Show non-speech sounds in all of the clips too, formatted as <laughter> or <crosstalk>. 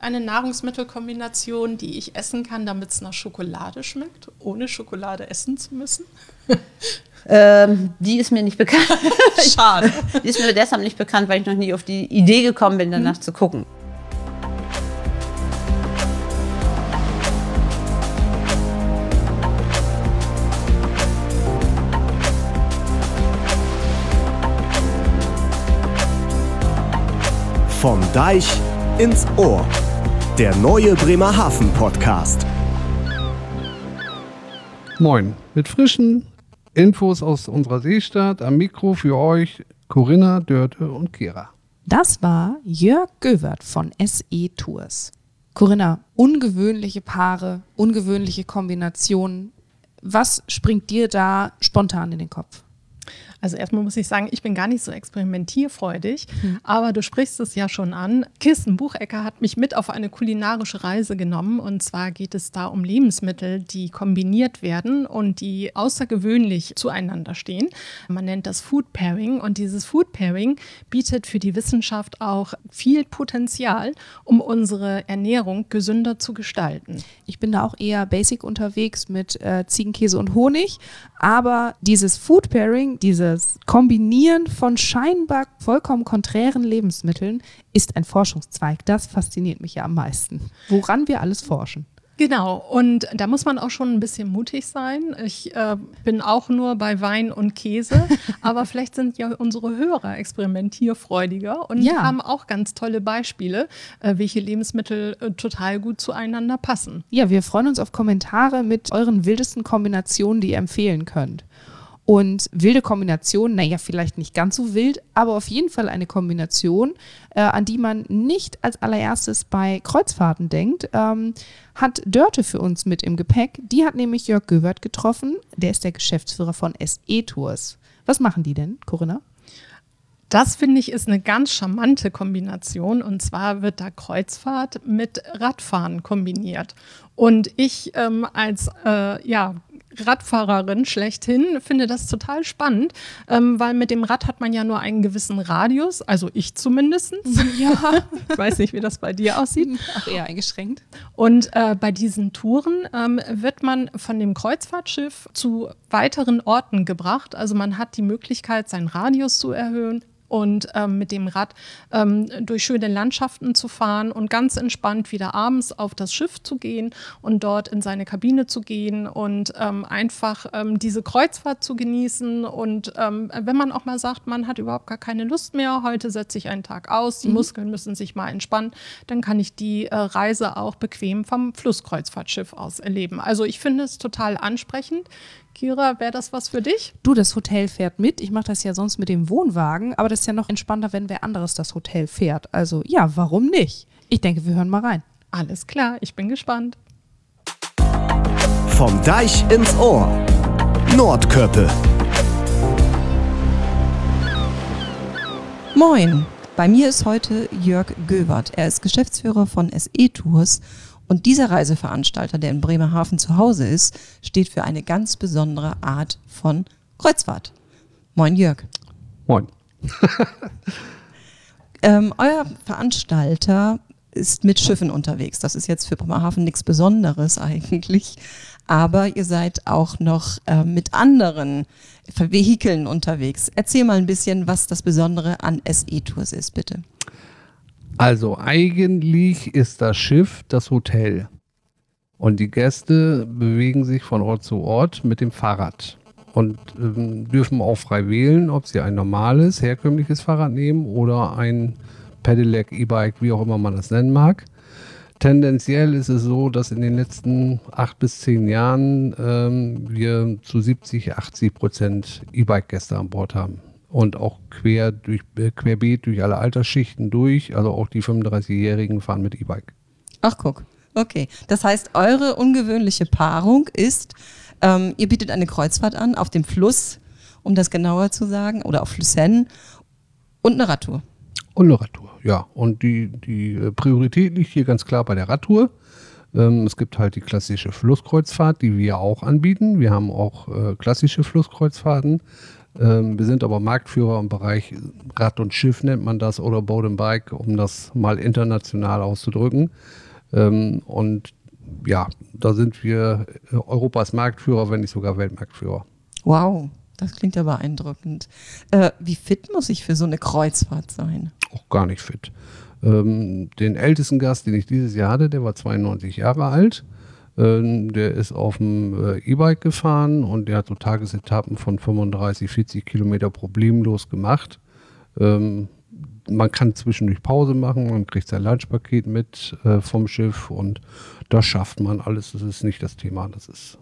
Eine Nahrungsmittelkombination, die ich essen kann, damit es nach Schokolade schmeckt, ohne Schokolade essen zu müssen? <laughs> Ähm, die ist mir nicht bekannt. <laughs> Schade. <laughs> die ist mir deshalb nicht bekannt, weil ich noch nie auf die Idee gekommen bin, danach mhm. zu gucken. Vom Deich ins Ohr. Der neue Bremerhaven Podcast. Moin, mit frischen Infos aus unserer Seestadt am Mikro für euch Corinna, Dörte und Kira. Das war Jörg Gövert von SE Tours. Corinna, ungewöhnliche Paare, ungewöhnliche Kombinationen. Was springt dir da spontan in den Kopf? Also erstmal muss ich sagen, ich bin gar nicht so experimentierfreudig, mhm. aber du sprichst es ja schon an. Kirsten Buchecker hat mich mit auf eine kulinarische Reise genommen und zwar geht es da um Lebensmittel, die kombiniert werden und die außergewöhnlich zueinander stehen. Man nennt das Food Pairing und dieses Food Pairing bietet für die Wissenschaft auch viel Potenzial, um unsere Ernährung gesünder zu gestalten. Ich bin da auch eher basic unterwegs mit äh, Ziegenkäse und Honig, aber dieses Food Pairing, diese dieses Kombinieren von scheinbar vollkommen konträren Lebensmitteln ist ein Forschungszweig. Das fasziniert mich ja am meisten. Woran wir alles forschen. Genau, und da muss man auch schon ein bisschen mutig sein. Ich äh, bin auch nur bei Wein und Käse, <laughs> aber vielleicht sind ja unsere Hörer experimentierfreudiger und ja. haben auch ganz tolle Beispiele, äh, welche Lebensmittel äh, total gut zueinander passen. Ja, wir freuen uns auf Kommentare mit euren wildesten Kombinationen, die ihr empfehlen könnt. Und wilde Kombination, naja, vielleicht nicht ganz so wild, aber auf jeden Fall eine Kombination, äh, an die man nicht als allererstes bei Kreuzfahrten denkt, ähm, hat Dörte für uns mit im Gepäck. Die hat nämlich Jörg Göbert getroffen. Der ist der Geschäftsführer von SE Tours. Was machen die denn, Corinna? Das finde ich ist eine ganz charmante Kombination. Und zwar wird da Kreuzfahrt mit Radfahren kombiniert. Und ich ähm, als äh, ja, Radfahrerin schlechthin finde das total spannend, ähm, weil mit dem Rad hat man ja nur einen gewissen Radius, also ich zumindest. <laughs> Ja. ich weiß nicht, wie das bei dir aussieht. Ach, eher eingeschränkt. Und äh, bei diesen Touren ähm, wird man von dem Kreuzfahrtschiff zu weiteren Orten gebracht. Also man hat die Möglichkeit, seinen Radius zu erhöhen, und ähm, mit dem Rad ähm, durch schöne Landschaften zu fahren und ganz entspannt wieder abends auf das Schiff zu gehen und dort in seine Kabine zu gehen und ähm, einfach ähm, diese Kreuzfahrt zu genießen. Und ähm, wenn man auch mal sagt, man hat überhaupt gar keine Lust mehr, heute setze ich einen Tag aus, die mhm. Muskeln müssen sich mal entspannen, dann kann ich die äh, Reise auch bequem vom Flusskreuzfahrtschiff aus erleben. Also ich finde es total ansprechend. Kira, wäre das was für dich? Du, das Hotel fährt mit. Ich mache das ja sonst mit dem Wohnwagen, aber das ist ja noch entspannter, wenn wer anderes das Hotel fährt. Also ja, warum nicht? Ich denke, wir hören mal rein. Alles klar, ich bin gespannt. Vom Deich ins Ohr. Nordkörpe. Moin, bei mir ist heute Jörg Göbert. Er ist Geschäftsführer von SE Tours und dieser Reiseveranstalter, der in Bremerhaven zu Hause ist, steht für eine ganz besondere Art von Kreuzfahrt. Moin Jörg. Moin. <laughs> ähm, euer Veranstalter ist mit Schiffen unterwegs. Das ist jetzt für Bremerhaven nichts Besonderes eigentlich. Aber ihr seid auch noch äh, mit anderen Vehikeln unterwegs. Erzähl mal ein bisschen, was das Besondere an SE-Tours ist, bitte. Also eigentlich ist das Schiff das Hotel. Und die Gäste bewegen sich von Ort zu Ort mit dem Fahrrad und ähm, dürfen auch frei wählen, ob sie ein normales, herkömmliches Fahrrad nehmen oder ein Pedelec, E-Bike, wie auch immer man das nennen mag. Tendenziell ist es so, dass in den letzten acht bis zehn Jahren ähm, wir zu 70, 80 Prozent E-Bike-Gäste an Bord haben und auch quer durch, äh, querbeet durch alle Altersschichten durch. Also auch die 35-Jährigen fahren mit E-Bike. Ach, guck. Okay. Das heißt, eure ungewöhnliche Paarung ist, ähm, ihr bietet eine Kreuzfahrt an auf dem Fluss, um das genauer zu sagen, oder auf Flüssen und eine Radtour. Und eine Radtour, ja. Und die, die äh, Priorität liegt hier ganz klar bei der Radtour. Ähm, es gibt halt die klassische Flusskreuzfahrt, die wir auch anbieten. Wir haben auch äh, klassische Flusskreuzfahrten wir sind aber Marktführer im Bereich Rad und Schiff nennt man das oder Boat and Bike, um das mal international auszudrücken. Ähm, und ja, da sind wir äh, Europas Marktführer, wenn nicht sogar Weltmarktführer. Wow, das klingt ja beeindruckend. Äh, wie fit muss ich für so eine Kreuzfahrt sein? Auch gar nicht fit. Ähm, den ältesten Gast, den ich dieses Jahr hatte, der war 92 Jahre alt. Ähm, der ist auf dem äh, E-Bike gefahren und der hat so Tagesetappen von 35, 40 Kilometer problemlos gemacht. Ähm, man kann zwischendurch Pause machen, man kriegt sein Lunchpaket mit äh, vom Schiff und das schafft man alles. Das ist nicht das Thema. Das ist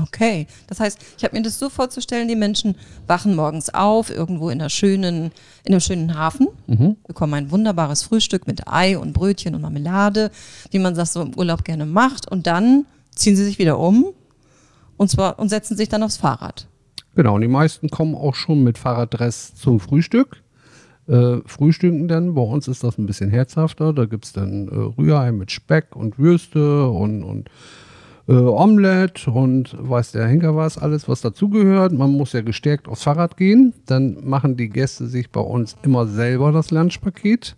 Okay, das heißt, ich habe mir das so vorzustellen, die Menschen wachen morgens auf, irgendwo in, einer schönen, in einem schönen Hafen, bekommen ein wunderbares Frühstück mit Ei und Brötchen und Marmelade, wie man das so im Urlaub gerne macht, und dann ziehen sie sich wieder um und zwar und setzen sich dann aufs Fahrrad. Genau, und die meisten kommen auch schon mit Fahrraddress zum Frühstück. Äh, frühstücken dann, bei uns ist das ein bisschen herzhafter. Da gibt es dann äh, Rührei mit Speck und Würste und, und äh, Omelette und weiß der Henker was, alles was dazugehört. Man muss ja gestärkt aufs Fahrrad gehen. Dann machen die Gäste sich bei uns immer selber das Lunchpaket.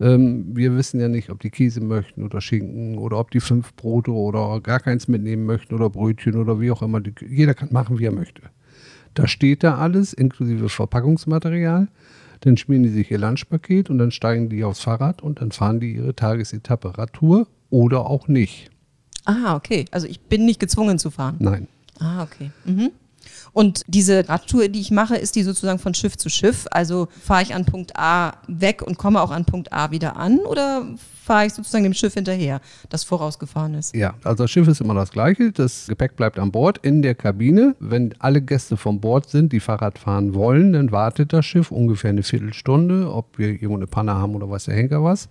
Ähm, wir wissen ja nicht, ob die Käse möchten oder Schinken oder ob die fünf Brote oder gar keins mitnehmen möchten oder Brötchen oder wie auch immer. Die, jeder kann machen, wie er möchte. Da steht da alles, inklusive Verpackungsmaterial. Dann schmieren die sich ihr Lunchpaket und dann steigen die aufs Fahrrad und dann fahren die ihre Tagesetappe Radtour oder auch nicht. Ah, okay. Also ich bin nicht gezwungen zu fahren. Nein. Ah, okay. Mhm. Und diese Radtour, die ich mache, ist die sozusagen von Schiff zu Schiff? Also fahre ich an Punkt A weg und komme auch an Punkt A wieder an oder fahre ich sozusagen dem Schiff hinterher, das vorausgefahren ist? Ja, also das Schiff ist immer das gleiche. Das Gepäck bleibt an Bord in der Kabine. Wenn alle Gäste von Bord sind, die Fahrrad fahren wollen, dann wartet das Schiff ungefähr eine Viertelstunde, ob wir irgendwo eine Panne haben oder weiß der Henker was.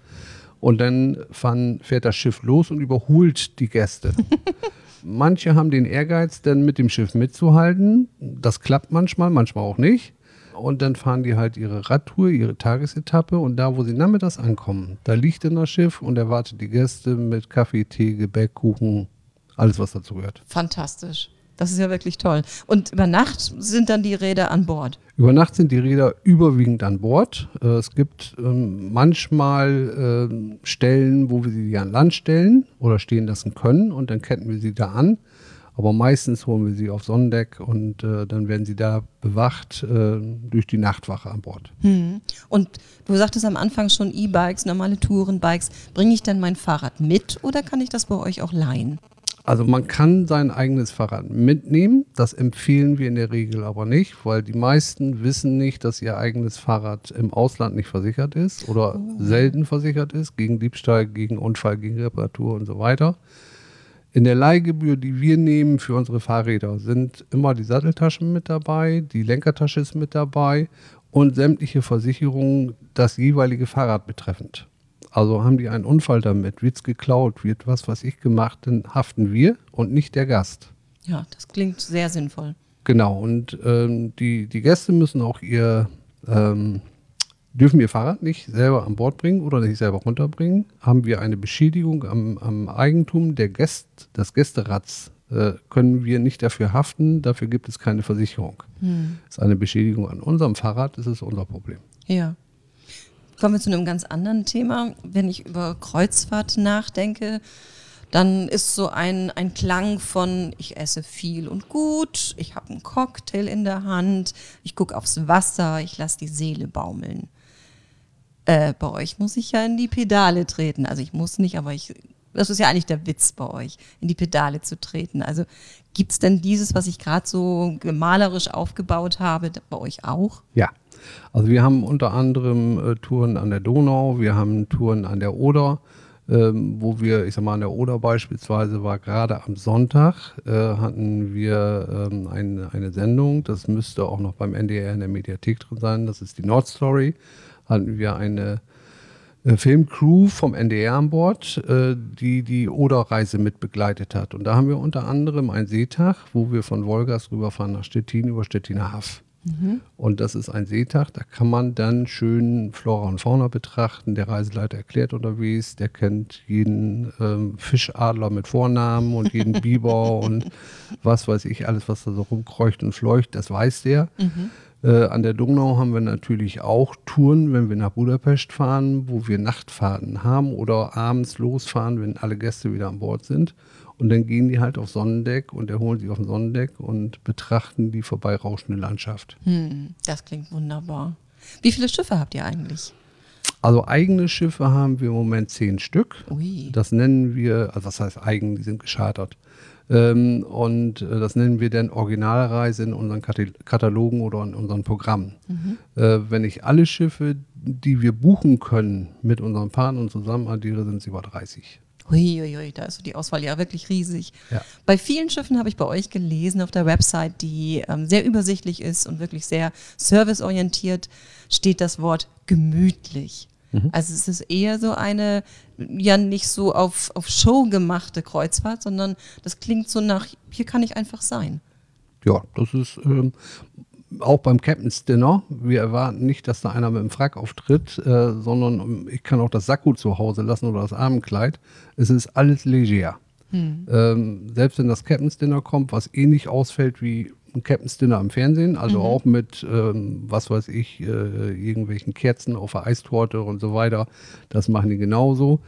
Und dann fahren, fährt das Schiff los und überholt die Gäste. <laughs> Manche haben den Ehrgeiz, dann mit dem Schiff mitzuhalten. Das klappt manchmal, manchmal auch nicht. Und dann fahren die halt ihre Radtour, ihre Tagesetappe. Und da, wo sie nachmittags ankommen, da liegt dann das Schiff und erwartet die Gäste mit Kaffee, Tee, Gebäck, Kuchen, alles, was dazu gehört. Fantastisch. Das ist ja wirklich toll. Und über Nacht sind dann die Räder an Bord. Über Nacht sind die Räder überwiegend an Bord. Äh, es gibt ähm, manchmal ähm, Stellen, wo wir sie an Land stellen oder stehen lassen können und dann ketten wir sie da an. Aber meistens holen wir sie auf Sonnendeck und äh, dann werden sie da bewacht äh, durch die Nachtwache an Bord. Hm. Und du sagtest am Anfang schon E-Bikes, normale Tourenbikes. Bringe ich dann mein Fahrrad mit oder kann ich das bei euch auch leihen? Also man kann sein eigenes Fahrrad mitnehmen. Das empfehlen wir in der Regel aber nicht, weil die meisten wissen nicht, dass ihr eigenes Fahrrad im Ausland nicht versichert ist oder selten versichert ist gegen Diebstahl, gegen Unfall, gegen Reparatur und so weiter. In der Leihgebühr, die wir nehmen für unsere Fahrräder, sind immer die Satteltaschen mit dabei, die Lenkertasche ist mit dabei und sämtliche Versicherungen das jeweilige Fahrrad betreffend. Also haben die einen Unfall damit, wird es geklaut, wird was, was ich gemacht, dann haften wir und nicht der Gast. Ja, das klingt sehr sinnvoll. Genau, und ähm, die, die Gäste müssen auch ihr, ähm, dürfen ihr Fahrrad nicht selber an Bord bringen oder nicht selber runterbringen. Haben wir eine Beschädigung am, am Eigentum der Gäst, des Gästerads, äh, können wir nicht dafür haften, dafür gibt es keine Versicherung. Hm. Ist eine Beschädigung an unserem Fahrrad, ist es unser Problem. Ja. Kommen wir zu einem ganz anderen Thema. Wenn ich über Kreuzfahrt nachdenke, dann ist so ein, ein Klang von, ich esse viel und gut, ich habe einen Cocktail in der Hand, ich gucke aufs Wasser, ich lasse die Seele baumeln. Äh, bei euch muss ich ja in die Pedale treten. Also ich muss nicht, aber ich, das ist ja eigentlich der Witz bei euch, in die Pedale zu treten. Also gibt es denn dieses, was ich gerade so malerisch aufgebaut habe, bei euch auch? Ja, also wir haben unter anderem äh, Touren an der Donau, wir haben Touren an der Oder, ähm, wo wir, ich sag mal, an der Oder beispielsweise war gerade am Sonntag, äh, hatten wir ähm, ein, eine Sendung, das müsste auch noch beim NDR in der Mediathek drin sein, das ist die Nord Story, hatten wir eine äh, Filmcrew vom NDR an Bord, äh, die die Oder-Reise mit begleitet hat. Und da haben wir unter anderem einen Seetag, wo wir von Wolgast rüberfahren nach Stettin über Stettiner Haff. Und das ist ein Seetag, da kann man dann schön Flora und Fauna betrachten. Der Reiseleiter erklärt unterwegs, der kennt jeden ähm, Fischadler mit Vornamen und jeden <laughs> Biber und was weiß ich, alles, was da so rumkreucht und fleucht, das weiß der. Äh, an der Donau haben wir natürlich auch Touren, wenn wir nach Budapest fahren, wo wir Nachtfahrten haben oder abends losfahren, wenn alle Gäste wieder an Bord sind. Und dann gehen die halt auf Sonnendeck und erholen sich auf dem Sonnendeck und betrachten die vorbeirauschende Landschaft. Hm, das klingt wunderbar. Wie viele Schiffe habt ihr eigentlich? Also eigene Schiffe haben wir im Moment zehn Stück. Ui. Das nennen wir, also was heißt eigen, die sind geschartert. Ähm, und äh, das nennen wir dann Originalreise in unseren Kata- Katalogen oder in unseren Programmen. Äh, wenn ich alle Schiffe, die wir buchen können, mit unseren Partnern zusammen addiere, sind es über 30. Huiuiui, da ist so die Auswahl ja wirklich riesig. Ja. Bei vielen Schiffen habe ich bei euch gelesen auf der Website, die ähm, sehr übersichtlich ist und wirklich sehr serviceorientiert, steht das Wort gemütlich. Also es ist eher so eine, ja nicht so auf, auf Show gemachte Kreuzfahrt, sondern das klingt so nach, hier kann ich einfach sein. Ja, das ist ähm, auch beim Captain's Dinner. Wir erwarten nicht, dass da einer mit dem Frack auftritt, äh, sondern ähm, ich kann auch das Sakko zu Hause lassen oder das Abendkleid. Es ist alles leger. Ähm, selbst wenn das Captain's Dinner kommt, was ähnlich ausfällt wie ein Captain's Dinner im Fernsehen, also auch mit, ähm, was weiß ich, äh, irgendwelchen Kerzen auf der Eistorte und so weiter, das machen die genauso.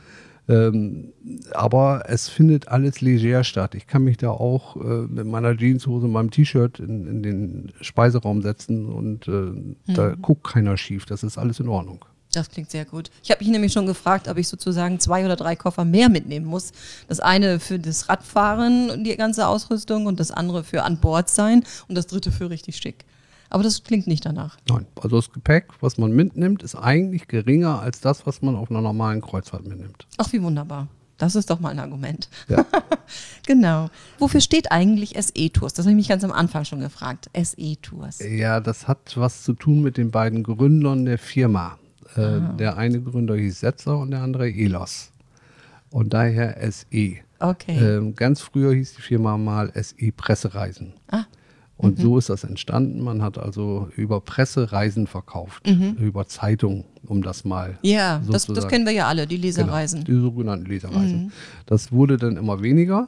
Ähm, aber es findet alles leger statt. Ich kann mich da auch äh, mit meiner Jeanshose und meinem T-Shirt in, in den Speiseraum setzen und äh, da guckt keiner schief. Das ist alles in Ordnung. Das klingt sehr gut. Ich habe mich nämlich schon gefragt, ob ich sozusagen zwei oder drei Koffer mehr mitnehmen muss. Das eine für das Radfahren und die ganze Ausrüstung und das andere für an Bord sein und das dritte für richtig schick. Aber das klingt nicht danach. Nein, also das Gepäck, was man mitnimmt, ist eigentlich geringer als das, was man auf einer normalen Kreuzfahrt mitnimmt. Ach, wie wunderbar. Das ist doch mal ein Argument. Ja. <laughs> genau. Wofür steht eigentlich SE-Tours? Das habe ich mich ganz am Anfang schon gefragt. SE-Tours. Ja, das hat was zu tun mit den beiden Gründern der Firma. Äh, Der eine Gründer hieß Setzer und der andere Elos. Und daher SE. Okay. Ähm, ganz früher hieß die Firma mal SE Pressereisen. Ah. Und so ist das entstanden. Man hat also über Presse Reisen verkauft, über Zeitung, um das mal ja, das, das kennen wir ja alle, die Leserreisen. Genau, die sogenannten Leserreisen. Das wurde dann immer weniger.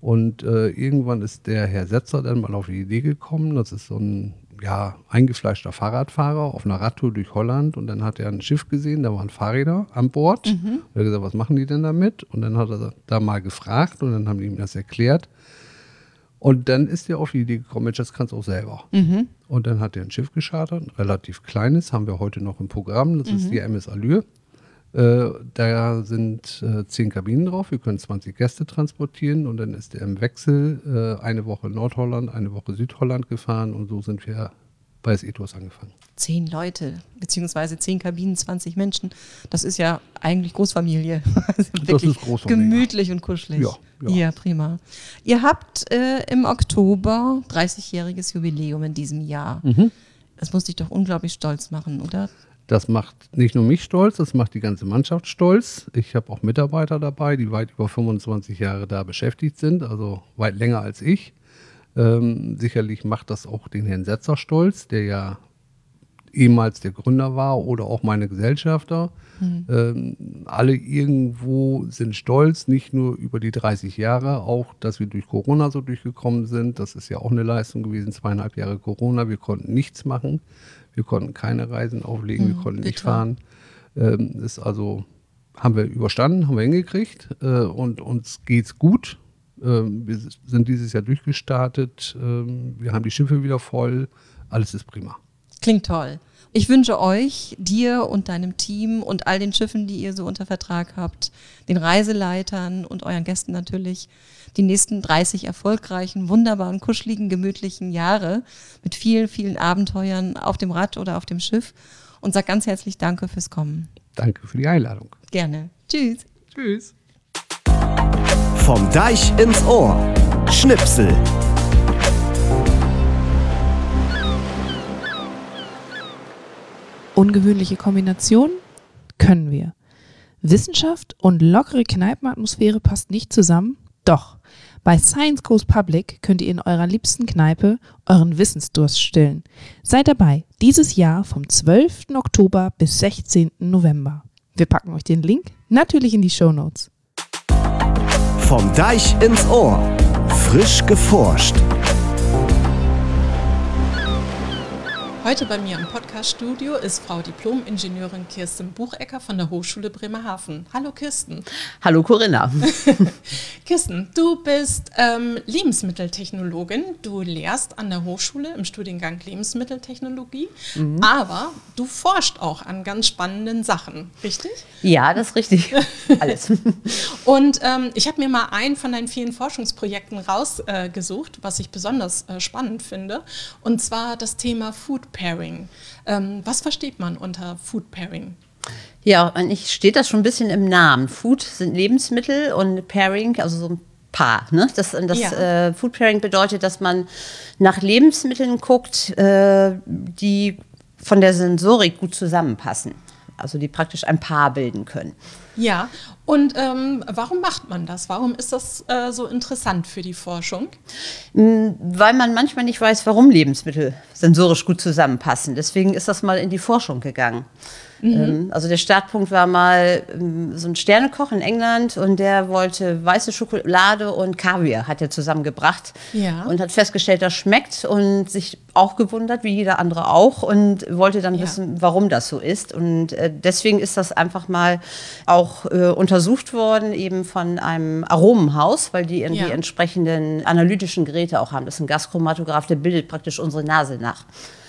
Und äh, irgendwann ist der Herr Setzer dann mal auf die Idee gekommen. Das ist so ein ja, eingefleischter Fahrradfahrer auf einer Radtour durch Holland. Und dann hat er ein Schiff gesehen, da waren Fahrräder an Bord. Und er hat gesagt, was machen die denn damit? Und dann hat er da mal gefragt und dann haben die ihm das erklärt. Und dann ist er auf die Idee gekommen, Mensch, das kannst du auch selber. Und dann hat er ein Schiff geschartert, ein relativ kleines, haben wir heute noch im Programm. Das ist die MS Allure. Äh, da sind äh, zehn Kabinen drauf. Wir können 20 Gäste transportieren und dann ist er im Wechsel äh, eine Woche Nordholland, eine Woche Südholland gefahren und so sind wir bei SE-Tours angefangen. Zehn Leute, beziehungsweise zehn Kabinen, 20 Menschen. Das ist ja eigentlich Großfamilie. <laughs> Also wirklich ist Großfamilie. Gemütlich und kuschelig. Ja, ja. prima. Ihr habt äh, im Oktober 30-jähriges Jubiläum in diesem Jahr. Mhm. Das muss dich doch unglaublich stolz machen, oder? Das macht nicht nur mich stolz, das macht die ganze Mannschaft stolz. Ich habe auch Mitarbeiter dabei, die weit über 25 Jahre da beschäftigt sind, also weit länger als ich. Ähm, sicherlich macht das auch den Herrn Setzer stolz, der ja ehemals der Gründer war oder auch meine Gesellschafter. Ähm, alle irgendwo sind stolz, nicht nur über die 30 Jahre, auch, dass wir durch Corona so durchgekommen sind. Das ist ja auch eine Leistung gewesen, zweieinhalb Jahre Corona. Wir konnten nichts machen. Wir konnten keine Reisen auflegen, wir konnten nicht fahren. Ähm, ist also, haben wir überstanden, haben wir hingekriegt äh, und uns geht's gut. Ähm, wir sind dieses Jahr durchgestartet. Ähm, wir haben die Schiffe wieder voll. Alles ist prima. Klingt toll. Ich wünsche euch, dir und deinem Team und all den Schiffen, die ihr so unter Vertrag habt, den Reiseleitern und euren Gästen natürlich, die nächsten 30 erfolgreichen, wunderbaren, kuscheligen, gemütlichen Jahre mit vielen, vielen Abenteuern auf dem Rad oder auf dem Schiff. Und sag ganz herzlich Danke fürs Kommen. Danke für die Einladung. Gerne. Tschüss. Tschüss. Vom Deich ins Ohr. Schnipsel. Ungewöhnliche Kombination? Können wir. Wissenschaft und lockere Kneipenatmosphäre passt nicht zusammen? Doch. Bei Science Goes Public könnt ihr in eurer liebsten Kneipe euren Wissensdurst stillen. Seid dabei, dieses Jahr vom 12. Oktober bis 16. November. Wir packen euch den Link natürlich in die Show Notes. Vom Deich ins Ohr. Frisch geforscht. Heute bei mir im Podcast-Studio ist Frau Diplom-Ingenieurin Kirsten Buchecker von der Hochschule Bremerhaven. Hallo Kirsten. Hallo Corinna. <laughs> <laughs> Kirsten, du bist ähm, Lebensmitteltechnologin. Du lehrst an der Hochschule im Studiengang Lebensmitteltechnologie, aber du forscht auch an ganz spannenden Sachen, richtig? Ja, das ist richtig. <laughs> Alles. Und ähm, ich habe mir mal einen von deinen vielen Forschungsprojekten rausgesucht, was ich besonders äh, spannend finde, und zwar das Thema Food Pairing. Ähm, was versteht man unter Food Pairing? Ja, eigentlich steht das schon ein bisschen im Namen. Food sind Lebensmittel und Pairing, also so ein Paar. Ne? Das, das Ja. äh, Food Pairing bedeutet, dass man nach Lebensmitteln guckt, äh, die von der Sensorik gut zusammenpassen. Also die praktisch ein Paar bilden können. Ja, und ähm, warum macht man das? Warum ist das äh, so interessant für die Forschung? Weil man manchmal nicht weiß, warum Lebensmittel sensorisch gut zusammenpassen. Deswegen ist das mal in die Forschung gegangen. Ähm, Also der Startpunkt war mal ähm, so ein Sternekoch in England und der wollte weiße Schokolade und Kaviar hat er zusammengebracht Ja. und hat festgestellt, das schmeckt und sich auch gewundert, wie jeder andere auch und wollte dann Ja. wissen, warum das so ist. Und äh, deswegen ist das einfach mal auch äh, untersucht worden, eben von einem Aromenhaus, weil die, Ja. die entsprechenden analytischen Geräte auch haben. Das ist ein Gaschromatograph, der bildet praktisch unsere Nase nach.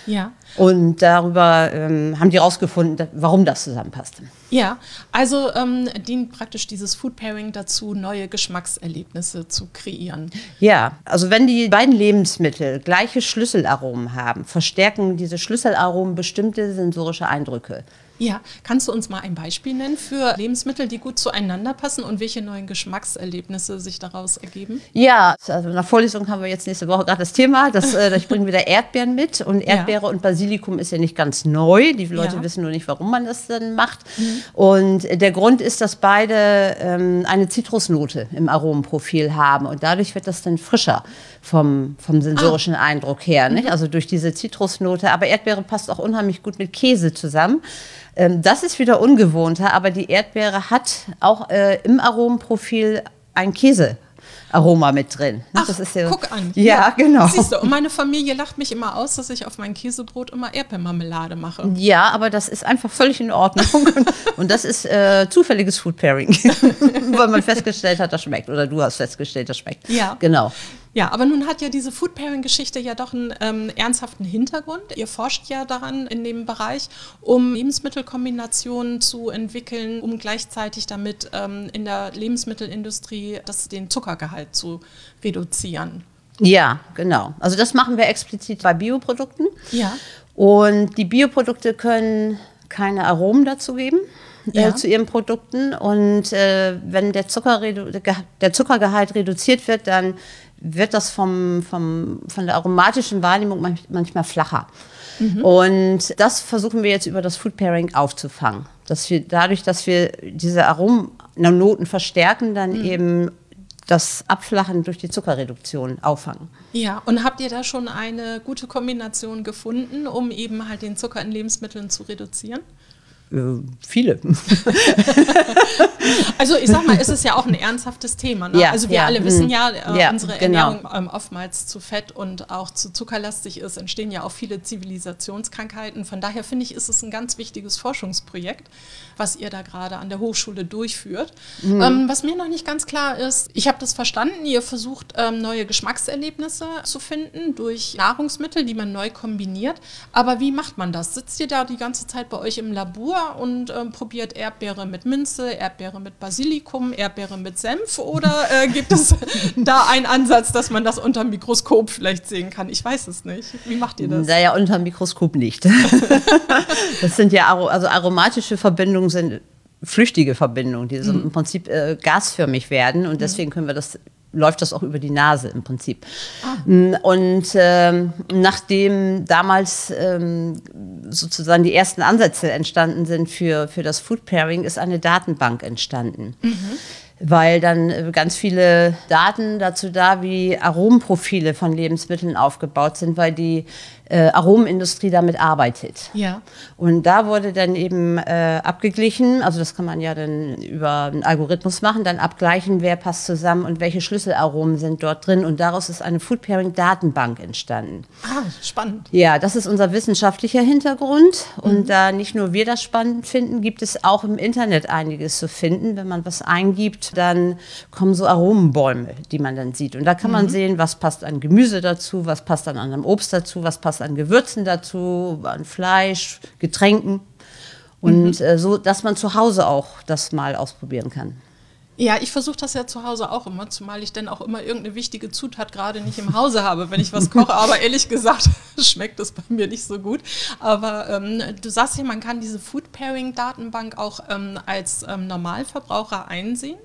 Ja. Und darüber ähm, haben die rausgefunden, da- warum das zusammenpasst. Ja, also ähm, dient praktisch dieses Food Pairing dazu, neue Geschmackserlebnisse zu kreieren. Ja, also wenn die beiden Lebensmittel gleiche Schlüsselaromen haben, verstärken diese Schlüsselaromen bestimmte sensorische Eindrücke. Ja, kannst du uns mal ein Beispiel nennen für Lebensmittel, die gut zueinander passen und welche neuen Geschmackserlebnisse sich daraus ergeben? Ja, also in der Vorlesung haben wir jetzt nächste Woche gerade das Thema, dass äh, ich bringe wieder Erdbeeren mit und Ja. Erdbeere und Basilikum ist ja nicht ganz neu. Die Leute Ja. Mhm. wissen nur nicht, warum man das dann macht. Und der Grund ist, dass beide ähm, eine Zitrusnote im Aromenprofil haben und dadurch wird das dann frischer vom, vom sensorischen Ah. Eindruck her. Nicht? Mhm. Also durch diese Zitrusnote. Aber Erdbeere passt auch unheimlich gut mit Käse zusammen. Ähm, das ist wieder ungewohnter, aber die Erdbeere hat auch äh, im Aromenprofil ein Käsearoma mit drin. Ach, das ist ja, guck an. Ja, genau. Siehst du, und meine Familie lacht mich immer aus, dass ich auf mein Käsebrot immer Erdbeermarmelade mache. Ja, aber das ist einfach völlig in Ordnung. <laughs> Und das ist äh, zufälliges Food Pairing. <laughs> Weil man festgestellt hat, das schmeckt. Oder du hast festgestellt, das schmeckt. Ja. Genau. Ja, aber nun hat ja diese Food Pairing-Geschichte ja doch einen ähm, ernsthaften Hintergrund. Ihr forscht ja daran in dem Bereich, um Lebensmittelkombinationen zu entwickeln, um gleichzeitig damit ähm, in der Lebensmittelindustrie das, den Zuckergehalt zu reduzieren. Ja, genau. Also das machen wir explizit bei Bioprodukten. Ja. Und die Bioprodukte können keine Aromen dazu geben. Ja. Äh, zu ihren Produkten und äh, wenn der, Ge- der Zuckergehalt reduziert wird, dann wird das vom, vom, von der aromatischen Wahrnehmung manch, manchmal flacher. Und das versuchen wir jetzt über das Food Pairing aufzufangen. Dass wir dadurch, dass wir diese Aromennoten verstärken, dann eben das Abflachen durch die Zuckerreduktion auffangen. Ja, und habt ihr da schon eine gute Kombination gefunden, um eben halt den Zucker in Lebensmitteln zu reduzieren? Äh, viele. <laughs> Also ich sag mal, es ist ja auch ein ernsthaftes Thema. Ne? Ja, also wir ja, alle wissen ja, äh, Ja, unsere genau. Ernährung ähm, oftmals zu fett und auch zu zuckerlastig ist, entstehen ja auch viele Zivilisationskrankheiten. Von daher finde ich, ist es ein ganz wichtiges Forschungsprojekt, was ihr da gerade an der Hochschule durchführt. Mhm. Ähm, was mir noch nicht ganz klar ist, ich habe das verstanden, ihr versucht ähm, neue Geschmackserlebnisse zu finden durch Nahrungsmittel, die man neu kombiniert. Aber wie macht man das? Sitzt ihr da die ganze Zeit bei euch im Labor und ähm, probiert Erdbeere mit Minze, Erdbeere mit Basilikum, Erdbeere mit Senf oder äh, gibt es <laughs> da einen Ansatz, dass man das unter dem Mikroskop vielleicht sehen kann? Ich weiß es nicht. Wie macht ihr das? Naja, unter dem Mikroskop nicht. <laughs> das sind ja, also aromatische Verbindungen sind flüchtige Verbindungen, die so im Prinzip äh, gasförmig werden und deswegen können wir das läuft das auch über die Nase im Prinzip. Mm, Und ähm, nachdem damals ähm, sozusagen die ersten Ansätze entstanden sind für, für das Food Pairing, ist eine Datenbank entstanden. Weil dann ganz viele Daten dazu da, wie Aromenprofile von Lebensmitteln aufgebaut sind, weil die äh, Aromenindustrie damit arbeitet. Ja. Und da wurde dann eben äh, abgeglichen, also das kann man ja dann über einen Algorithmus machen, dann abgleichen, wer passt zusammen und welche Schlüsselaromen sind dort drin. Und daraus ist eine Food Pairing Datenbank entstanden. Ah, spannend. Ja, das ist unser wissenschaftlicher Hintergrund. Und da nicht nur wir das spannend finden, gibt es auch im Internet einiges zu finden. Wenn man was eingibt, dann kommen so Aromenbäume, die man dann sieht. Und da kann man sehen, was passt an Gemüse dazu, was passt an anderem Obst dazu, was passt an Gewürzen dazu, an Fleisch, Getränken. Und äh, so, dass man zu Hause auch das mal ausprobieren kann. Ja, ich versuche das ja zu Hause auch immer, zumal ich dann auch immer irgendeine wichtige Zutat gerade nicht im Hause habe, wenn ich was koche. Aber ehrlich gesagt <laughs> schmeckt das bei mir nicht so gut. Aber ähm, du sagst ja, man kann diese Food Pairing Datenbank auch ähm, als ähm, Normalverbraucher einsehen.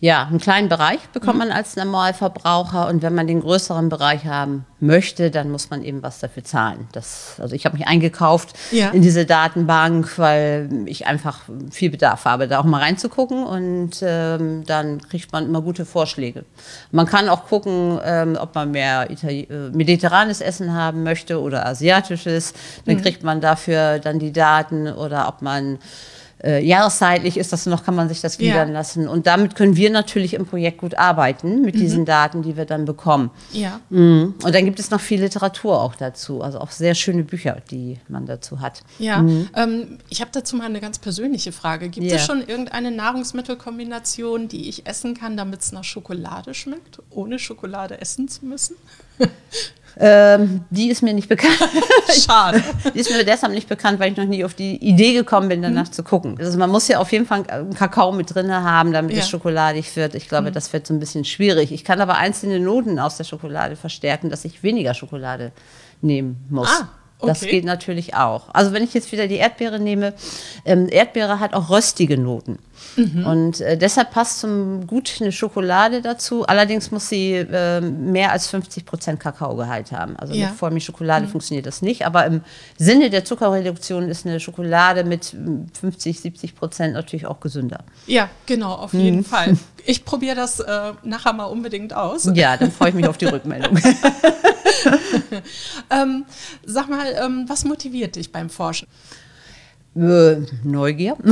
Ja, einen kleinen Bereich bekommt man als Normalverbraucher und wenn man den größeren Bereich haben möchte, dann muss man eben was dafür zahlen. Das, also ich habe mich eingekauft Ja. in diese Datenbank, weil ich einfach viel Bedarf habe, da auch mal reinzugucken und ähm, dann kriegt man immer gute Vorschläge. Man kann auch gucken, ähm, ob man mehr Itali äh, mediterranes Essen haben möchte oder asiatisches. Dann kriegt man dafür dann die Daten oder ob man äh, jahreszeitlich ist das noch, kann man sich das Ja. gliedern lassen. Und damit können wir natürlich im Projekt gut arbeiten mit diesen Daten, die wir dann bekommen. Ja. Mhm. Und dann gibt es noch viel Literatur auch dazu, also auch sehr schöne Bücher, die man dazu hat. Ja, ähm, ich habe dazu mal eine ganz persönliche Frage. Gibt Ja. es schon irgendeine Nahrungsmittelkombination, die ich essen kann, damit es nach Schokolade schmeckt, ohne Schokolade essen zu müssen? <laughs> Ähm, die ist mir nicht bekannt. <laughs> Schade. <laughs> Die ist mir deshalb nicht bekannt, weil ich noch nie auf die Idee gekommen bin, danach zu gucken. Also man muss ja auf jeden Fall einen Kakao mit drin haben, damit Ja. es schokoladig wird. Ich glaube, das wird so ein bisschen schwierig. Ich kann aber einzelne Noten aus der Schokolade verstärken, dass ich weniger Schokolade nehmen muss. Ah, Das okay. geht natürlich auch. Also wenn ich jetzt wieder die Erdbeere nehme, ähm, Erdbeere hat auch röstige Noten. Mhm. Und äh, deshalb passt zum gut eine Schokolade dazu. Allerdings muss sie äh, mehr als 50 Prozent Kakaogehalt haben. Also Ja. mit Vollmilchschokolade funktioniert das nicht. Aber im Sinne der Zuckerreduktion ist eine Schokolade mit mm, 50, 70 Prozent natürlich auch gesünder. Ja, genau, auf jeden Fall. <laughs> Ich probiere das äh, nachher mal unbedingt aus. Ja, dann freue ich mich auf die Rückmeldung. <laughs> <laughs> Ähm, sag mal, ähm, was motiviert dich beim Forschen? Äh, Neugier. <laughs>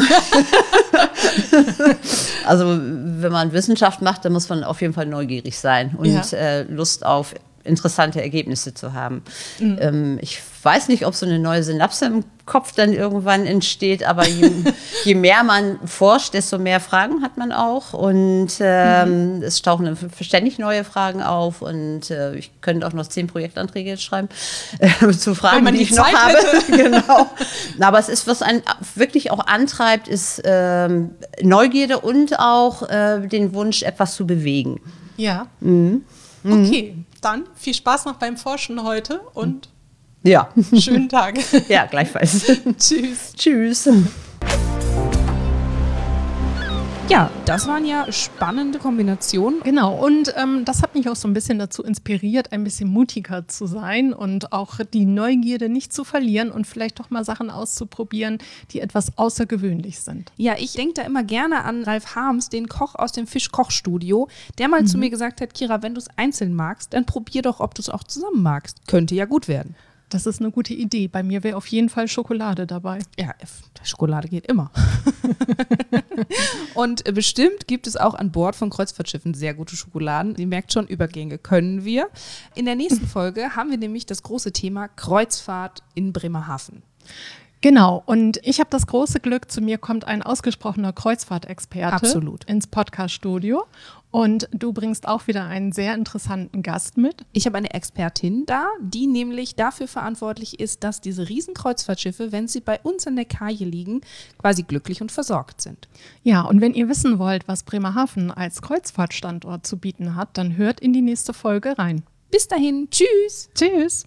also wenn man Wissenschaft macht, dann muss man auf jeden Fall neugierig sein und Ja. äh, Lust auf interessante Ergebnisse zu haben. Mhm. Ähm, ich weiß nicht, ob so eine neue Synapse im Kopf dann irgendwann entsteht, aber je, <laughs> je mehr man forscht, desto mehr Fragen hat man auch und ähm, Mhm. es tauchen dann ständig neue Fragen auf und äh, ich könnte auch noch zehn Projektanträge jetzt schreiben äh, zu Fragen, die, die ich noch habe. <laughs> genau. Aber es ist, was einen wirklich auch antreibt, ist ähm, Neugierde und auch äh, den Wunsch, etwas zu bewegen. Ja. Mhm. Okay, dann viel Spaß noch beim Forschen heute und Ja, <laughs> schönen Tag. <laughs> ja, gleichfalls. <laughs> Tschüss. Tschüss. Ja, das waren ja spannende Kombinationen. Genau, und ähm, das hat mich auch so ein bisschen dazu inspiriert, ein bisschen mutiger zu sein und auch die Neugierde nicht zu verlieren und vielleicht doch mal Sachen auszuprobieren, die etwas außergewöhnlich sind. Ja, ich denke da immer gerne an Ralf Harms, den Koch aus dem Fischkochstudio, der mal zu mir gesagt hat, Kira, wenn du es einzeln magst, dann probier doch, ob du es auch zusammen magst. Könnte ja gut werden. Das ist eine gute Idee. Bei mir wäre auf jeden Fall Schokolade dabei. Ja, Schokolade geht immer. <laughs> Und bestimmt gibt es auch an Bord von Kreuzfahrtschiffen sehr gute Schokoladen. Ihr merkt schon, Übergänge können wir. In der nächsten <laughs> Folge haben wir nämlich das große Thema Kreuzfahrt in Bremerhaven. Genau, und ich habe das große Glück, zu mir kommt ein ausgesprochener Kreuzfahrtexperte Absolut. ins Podcast-Studio. Und du bringst auch wieder einen sehr interessanten Gast mit. Ich habe eine Expertin da, die nämlich dafür verantwortlich ist, dass diese riesen Kreuzfahrtschiffe, wenn sie bei uns in der Kaje liegen, quasi glücklich und versorgt sind. Ja, und wenn ihr wissen wollt, was Bremerhaven als Kreuzfahrtstandort zu bieten hat, dann hört in die nächste Folge rein. Bis dahin, tschüss! Tschüss!